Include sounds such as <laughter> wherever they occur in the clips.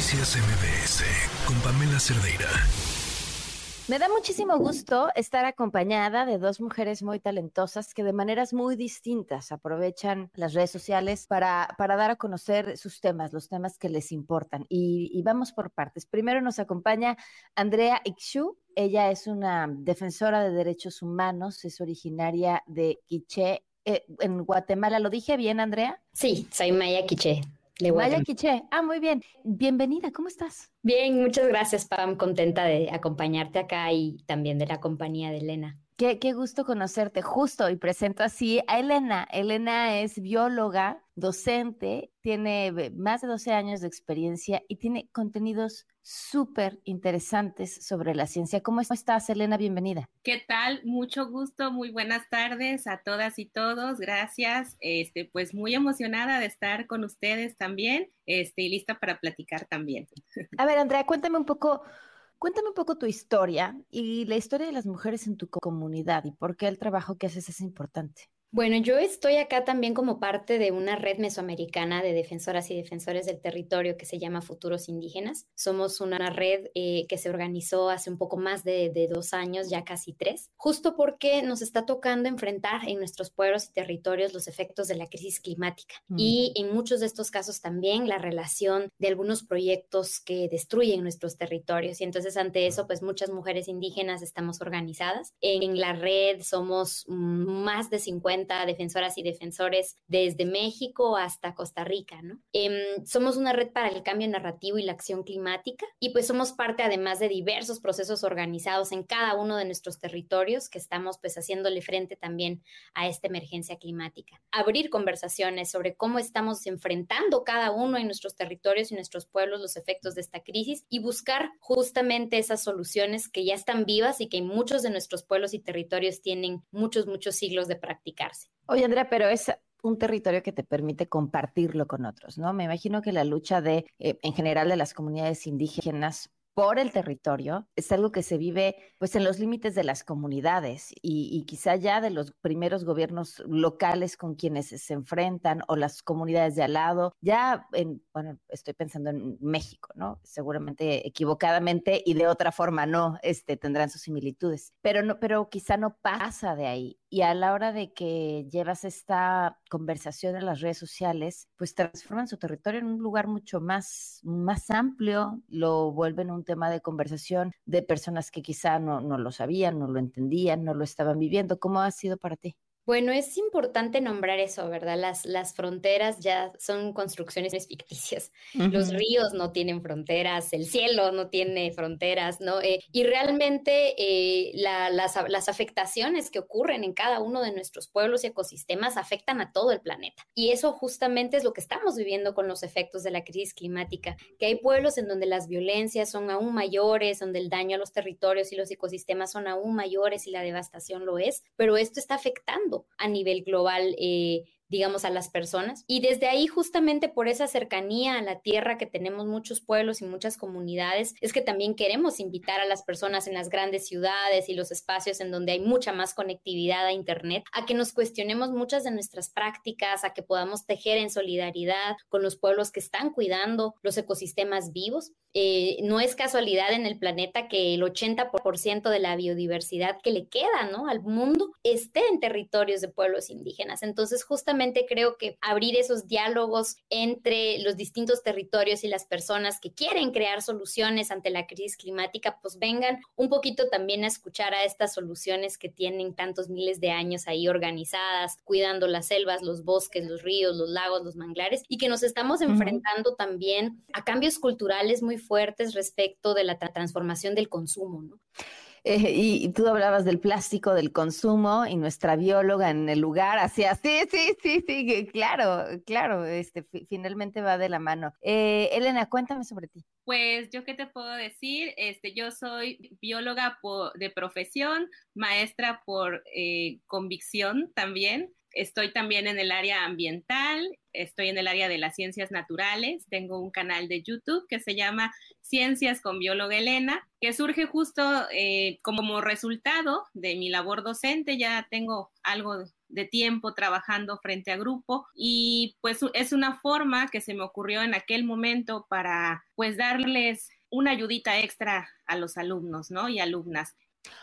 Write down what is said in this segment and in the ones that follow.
Noticias MBS con Pamela Cerdeira. Me da muchísimo gusto estar acompañada de dos mujeres muy talentosas que de maneras muy distintas aprovechan las redes sociales para, para dar a conocer sus temas, los temas que les importan. Y, y vamos por partes. Primero nos acompaña Andrea Ixu. Ella es una defensora de derechos humanos, es originaria de Quiché, eh, en Guatemala. ¿Lo dije bien, Andrea? Sí, soy Maya Quiché. Maya Quiché. Ah, muy bien. Bienvenida, ¿cómo estás? Bien, muchas gracias, Pam. Contenta de acompañarte acá y también de la compañía de Elena. Qué, qué, gusto conocerte, justo, y presento así a Elena. Elena es bióloga, docente, tiene más de 12 años de experiencia y tiene contenidos súper interesantes sobre la ciencia. ¿Cómo estás, Elena? Bienvenida. ¿Qué tal? Mucho gusto, muy buenas tardes a todas y todos. Gracias. Este, pues muy emocionada de estar con ustedes también, este, y lista para platicar también. A ver, Andrea, cuéntame un poco Cuéntame un poco tu historia y la historia de las mujeres en tu comunidad y por qué el trabajo que haces es importante. Bueno, yo estoy acá también como parte de una red mesoamericana de defensoras y defensores del territorio que se llama Futuros Indígenas. Somos una red eh, que se organizó hace un poco más de, dos años, ya casi tres, justo porque nos está tocando enfrentar en nuestros pueblos y territorios los efectos de la crisis climática mm. y en muchos de estos casos también la relación de algunos proyectos que destruyen nuestros territorios. Y entonces ante eso, pues muchas mujeres indígenas estamos organizadas. En la red somos más de 50 defensoras y defensores desde México hasta Costa Rica. Em, somos una red para el cambio narrativo y la acción climática y pues somos parte además de diversos procesos organizados en cada uno de nuestros territorios que estamos pues haciéndole frente también a esta emergencia climática. Abrir conversaciones sobre cómo estamos enfrentando cada uno en nuestros territorios y nuestros pueblos los efectos de esta crisis y buscar justamente esas soluciones que ya están vivas y que muchos de nuestros pueblos y territorios tienen muchos, muchos siglos de practicar. Oye, Andrea, pero es un territorio que te permite compartirlo con otros, ¿no? Me imagino que la lucha de, eh, en general, de las comunidades indígenas por el territorio es algo que se vive pues en los límites de las comunidades y, quizá ya de los primeros gobiernos locales con quienes se enfrentan o las comunidades de al lado, ya en, bueno, estoy pensando en México, ¿no? Seguramente equivocadamente y de otra forma no, este, tendrán sus similitudes, pero no, pero quizá no pasa de ahí y a la hora de que llevas esta conversación en las redes sociales, pues transforman su territorio en un lugar mucho más, más amplio, lo vuelven un tema de conversación de personas que quizá no, no lo sabían, no lo entendían, no lo estaban viviendo. ¿Cómo ha sido para ti? Bueno, es importante nombrar eso, ¿verdad? Las, las fronteras ya son construcciones ficticias. Los ríos no tienen fronteras, el cielo no tiene fronteras, ¿no? Eh, y realmente eh, las, las, afectaciones que ocurren en cada uno de nuestros pueblos y ecosistemas afectan a todo el planeta. Y eso justamente es lo que estamos viviendo con los efectos de la crisis climática, que hay pueblos en donde las violencias son aún mayores, donde el daño a los territorios y los ecosistemas son aún mayores y la devastación lo es, pero esto está afectando a nivel global eh, digamos, a las personas. Y desde ahí, justamente por esa cercanía a la tierra que tenemos muchos pueblos y muchas comunidades, es que también queremos invitar a las personas en las grandes ciudades y los espacios en donde hay mucha más conectividad a Internet, a que nos cuestionemos muchas de nuestras prácticas, a que podamos tejer en solidaridad con los pueblos que están cuidando los ecosistemas vivos. Eh, no es casualidad en el planeta que el 80% de la biodiversidad que le queda ¿no? al mundo esté en territorios de pueblos indígenas. Entonces, justamente creo que abrir esos diálogos entre los distintos territorios y las personas que quieren crear soluciones ante la crisis climática, pues vengan un poquito también a escuchar a estas soluciones que tienen tantos miles de años ahí organizadas, cuidando las selvas, los bosques, los ríos, los lagos, los manglares, y que nos estamos enfrentando también a cambios culturales muy fuertes respecto de la transformación del consumo, ¿no? Eh, y, tú hablabas del plástico, del consumo, y nuestra bióloga en el lugar hacía, sí, sí, sí, sí, claro, claro, este, finalmente va de la mano. Eh, Elena, cuéntame sobre ti. Pues yo qué te puedo decir, este, yo soy bióloga de profesión, maestra por eh, convicción también. Estoy también en el área ambiental, estoy en el área de las ciencias naturales, tengo un canal de YouTube que se llama Ciencias con Bióloga Elena, que surge justo eh, como resultado de mi labor docente, ya tengo algo de tiempo trabajando frente a grupo y pues es una forma que se me ocurrió en aquel momento para pues darles una ayudita extra a los alumnos, ¿no? Y alumnas.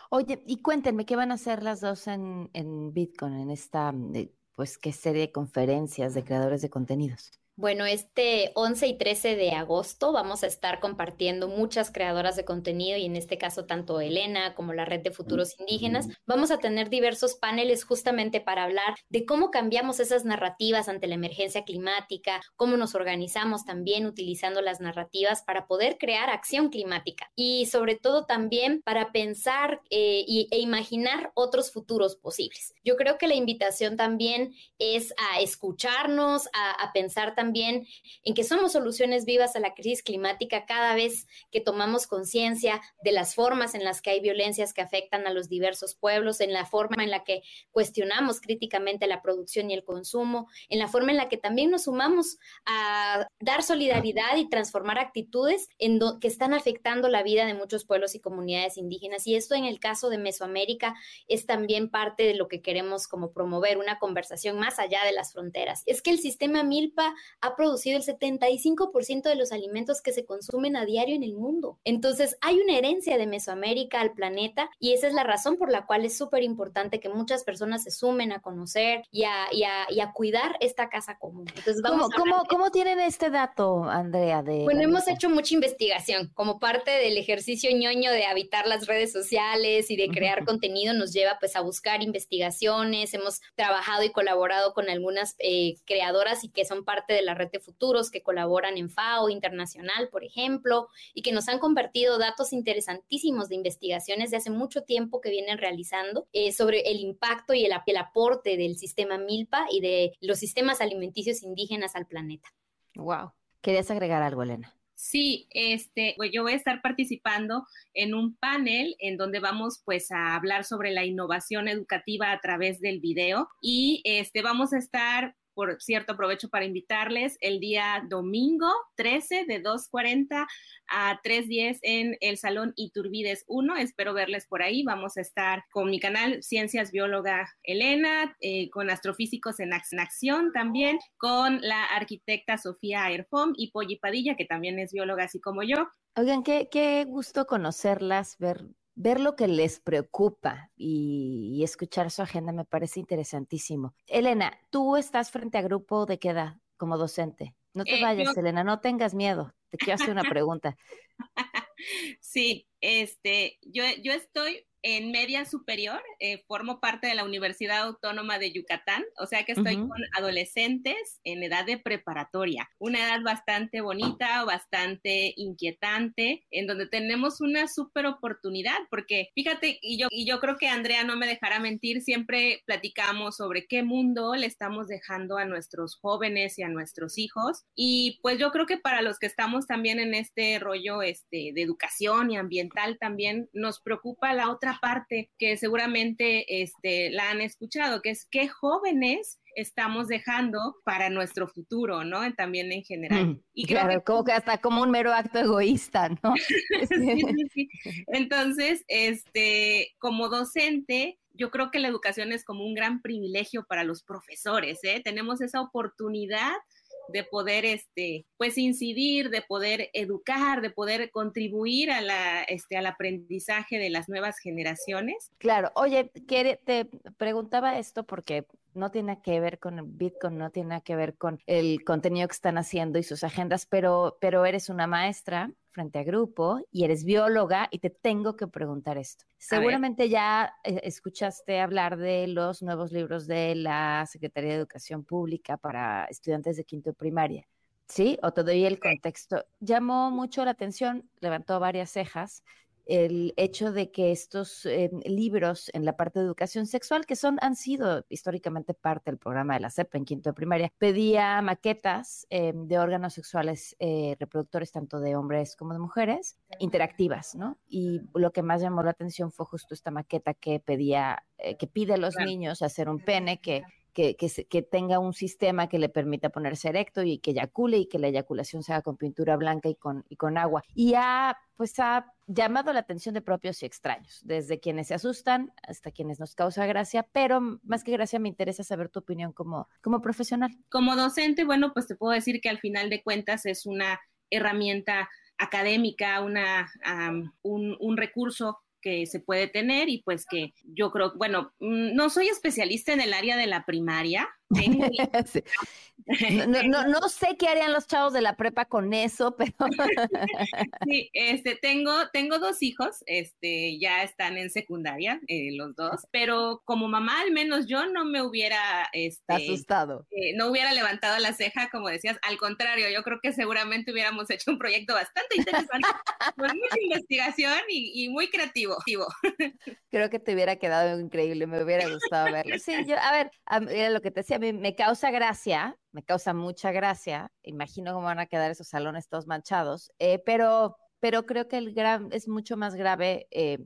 Oye, y cuéntenme, ¿qué van a hacer las dos en, en Bitcoin, en esta, eh, pues, qué serie de conferencias de creadores de contenidos? Bueno, este 11 y 13 de agosto vamos a estar compartiendo muchas creadoras de contenido y en este caso tanto Elena como la Red de Futuros Indígenas. Vamos a tener diversos paneles justamente para hablar de cómo cambiamos esas narrativas ante la emergencia climática, cómo nos organizamos también utilizando las narrativas para poder crear acción climática y sobre todo también para pensar eh, e imaginar otros futuros posibles. Yo creo que la invitación también es a escucharnos, a, a pensar también también en que somos soluciones vivas a la crisis climática cada vez que tomamos conciencia de las formas en las que hay violencias que afectan a los diversos pueblos, en la forma en la que cuestionamos críticamente la producción y el consumo, en la forma en la que también nos sumamos a dar solidaridad y transformar actitudes en que están afectando la vida de muchos pueblos y comunidades indígenas. Y esto en el caso de Mesoamérica es también parte de lo que queremos como promover, una conversación más allá de las fronteras. Es que el sistema Milpa ha producido el 75% de los alimentos que se consumen a diario en el mundo. Entonces, hay una herencia de Mesoamérica al planeta y esa es la razón por la cual es súper importante que muchas personas se sumen a conocer y a, y a, cuidar esta casa común. Entonces, vamos ¿Cómo, ¿Cómo, tienen este dato, Andrea? De bueno, hemos hecho mucha investigación. Como parte del ejercicio ñoño de habitar las redes sociales y de crear contenido, nos lleva pues a buscar investigaciones. Hemos trabajado y colaborado con algunas eh, creadoras y que son parte de la red de futuros que colaboran en FAO Internacional, por ejemplo, y que nos han convertido datos interesantísimos de investigaciones de hace mucho tiempo que vienen realizando eh, sobre el impacto y el, el aporte del sistema MILPA y de los sistemas alimenticios indígenas al planeta. Wow. ¿Querías agregar algo, Elena? Sí, este, pues yo voy a estar participando en un panel en donde vamos pues a hablar sobre la innovación educativa a través del video y este vamos a estar por cierto, aprovecho para invitarles el día domingo 13 de 2.40 a 3.10 en el Salón Iturbides 1. Espero verles por ahí. Vamos a estar con mi canal Ciencias Bióloga Elena, eh, con astrofísicos en acción también, con la arquitecta Sofía Airfom y Polly Padilla, que también es bióloga así como yo. Oigan, qué, qué gusto conocerlas, ver ver lo que les preocupa y, escuchar su agenda me parece interesantísimo. Elena, tú estás frente a grupo de qué edad como docente. No te eh, vayas, Elena, no tengas miedo. Te quiero hacer una <laughs> pregunta. Sí, este, yo, yo estoy en media superior, eh, formo parte de la Universidad Autónoma de Yucatán, o sea que estoy con adolescentes en edad de preparatoria, una edad bastante bonita, bastante inquietante, en donde tenemos una súper oportunidad, porque fíjate, y yo, y yo creo que Andrea no me dejará mentir, siempre platicamos sobre qué mundo le estamos dejando a nuestros jóvenes y a nuestros hijos, y pues yo creo que para los que estamos también en este rollo este, de educación y ambiental también nos preocupa la otra parte que seguramente este, la han escuchado, que es qué jóvenes estamos dejando para nuestro futuro, ¿no? También en general. Mm, y claro, como que hasta como un mero acto egoísta, ¿no? <laughs> sí, sí, sí. Entonces, este, como docente, yo creo que la educación es como un gran privilegio para los profesores, ¿eh? Tenemos esa oportunidad de poder, este, pues incidir, de poder educar, de poder contribuir a la, este, al aprendizaje de las nuevas generaciones. Claro, oye, te preguntaba esto porque no tiene que ver con Bitcoin, no tiene que ver con el contenido que están haciendo y sus agendas, pero, pero eres una maestra frente a grupo y eres bióloga y te tengo que preguntar esto. Seguramente ya eh, escuchaste hablar de los nuevos libros de la Secretaría de Educación Pública para estudiantes de quinto de primaria. ¿Sí? O te doy el contexto. Llamó mucho la atención, levantó varias cejas el hecho de que estos eh, libros en la parte de educación sexual, que son, han sido históricamente parte del programa de la CEP en quinto de primaria, pedía maquetas eh, de órganos sexuales eh, reproductores tanto de hombres como de mujeres, interactivas, ¿no? Y lo que más llamó la atención fue justo esta maqueta que pedía, que pide a los niños hacer un pene que que, que, tenga un sistema que le permita ponerse erecto y que eyacule y que la eyaculación sea con pintura blanca y con, y con agua. Y ha, pues ha llamado la atención de propios y extraños, desde quienes se asustan hasta quienes nos causa gracia, pero más que gracia me interesa saber tu opinión como, como profesional. Como docente, bueno, pues te puedo decir que al final de cuentas es una herramienta académica, una, un, un recurso que se puede tener y pues que yo creo, bueno, mm, no soy especialista en el área de la primaria, <laughs> No, no, sé qué harían los chavos de la prepa con eso, pero... <laughs> sí, este, tengo, tengo dos hijos, este, ya están en secundaria, eh, los dos, pero como mamá al menos yo no me hubiera... Este, Asustado. Eh, no hubiera levantado la ceja, como decías, al contrario, yo creo que seguramente hubiéramos hecho un proyecto bastante interesante, <laughs> con mucha investigación y, muy creativo. creo que te hubiera quedado increíble, me hubiera gustado verlo. Sí, yo, a ver, era lo que te decía, me, causa gracia, me causa mucha gracia. Imagino cómo van a quedar esos salones todos manchados, eh, pero, pero creo que el gran, es mucho más grave. Eh,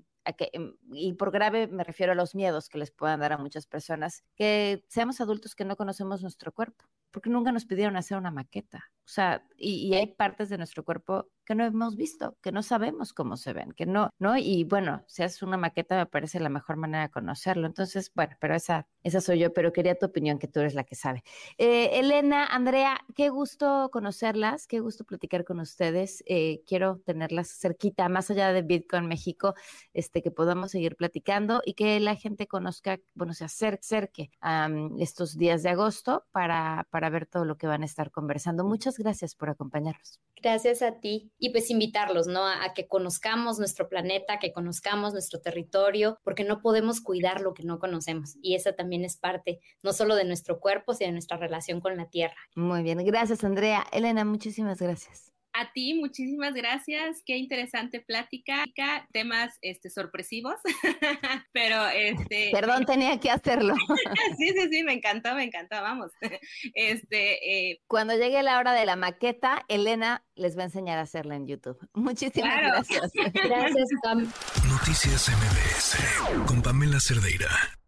em, y por grave me refiero a los miedos que les puedan dar a muchas personas, que seamos adultos que no conocemos nuestro cuerpo, porque nunca nos pidieron hacer una maqueta. O sea, y hay partes de nuestro cuerpo que no hemos visto, que no sabemos cómo se ven, que no, ¿no? Y bueno, si haces una maqueta me parece la mejor manera de conocerlo. Entonces, bueno, pero esa, esa soy yo, pero quería tu opinión, que tú eres la que sabe. Eh, Elena, Andrea, qué gusto conocerlas, qué gusto platicar con ustedes. Eh, quiero tenerlas cerquita, más allá de Bitcoin México, este, que podamos seguir platicando y que la gente conozca, bueno, se acerque a estos días de agosto para, para ver todo lo que van a estar conversando. Muchas gracias por acompañarnos. Gracias a ti y pues invitarlos, ¿no? A, que conozcamos nuestro planeta, que conozcamos nuestro territorio, porque no podemos cuidar lo que no conocemos y esa también es parte no solo de nuestro cuerpo, sino de nuestra relación con la tierra. Muy bien, gracias Andrea. Elena, muchísimas gracias. A ti, muchísimas gracias. Qué interesante plática. Temas este, sorpresivos, <laughs> pero este. Perdón, tenía que hacerlo. <laughs> sí, sí, sí, me encantó, me encantó. Vamos. <laughs> Este. Eh, Cuando llegue la hora de la maqueta, Elena les va a enseñar a hacerla en YouTube. Muchísimas gracias. Gracias, Noticias MBS con Pamela Cerdeira.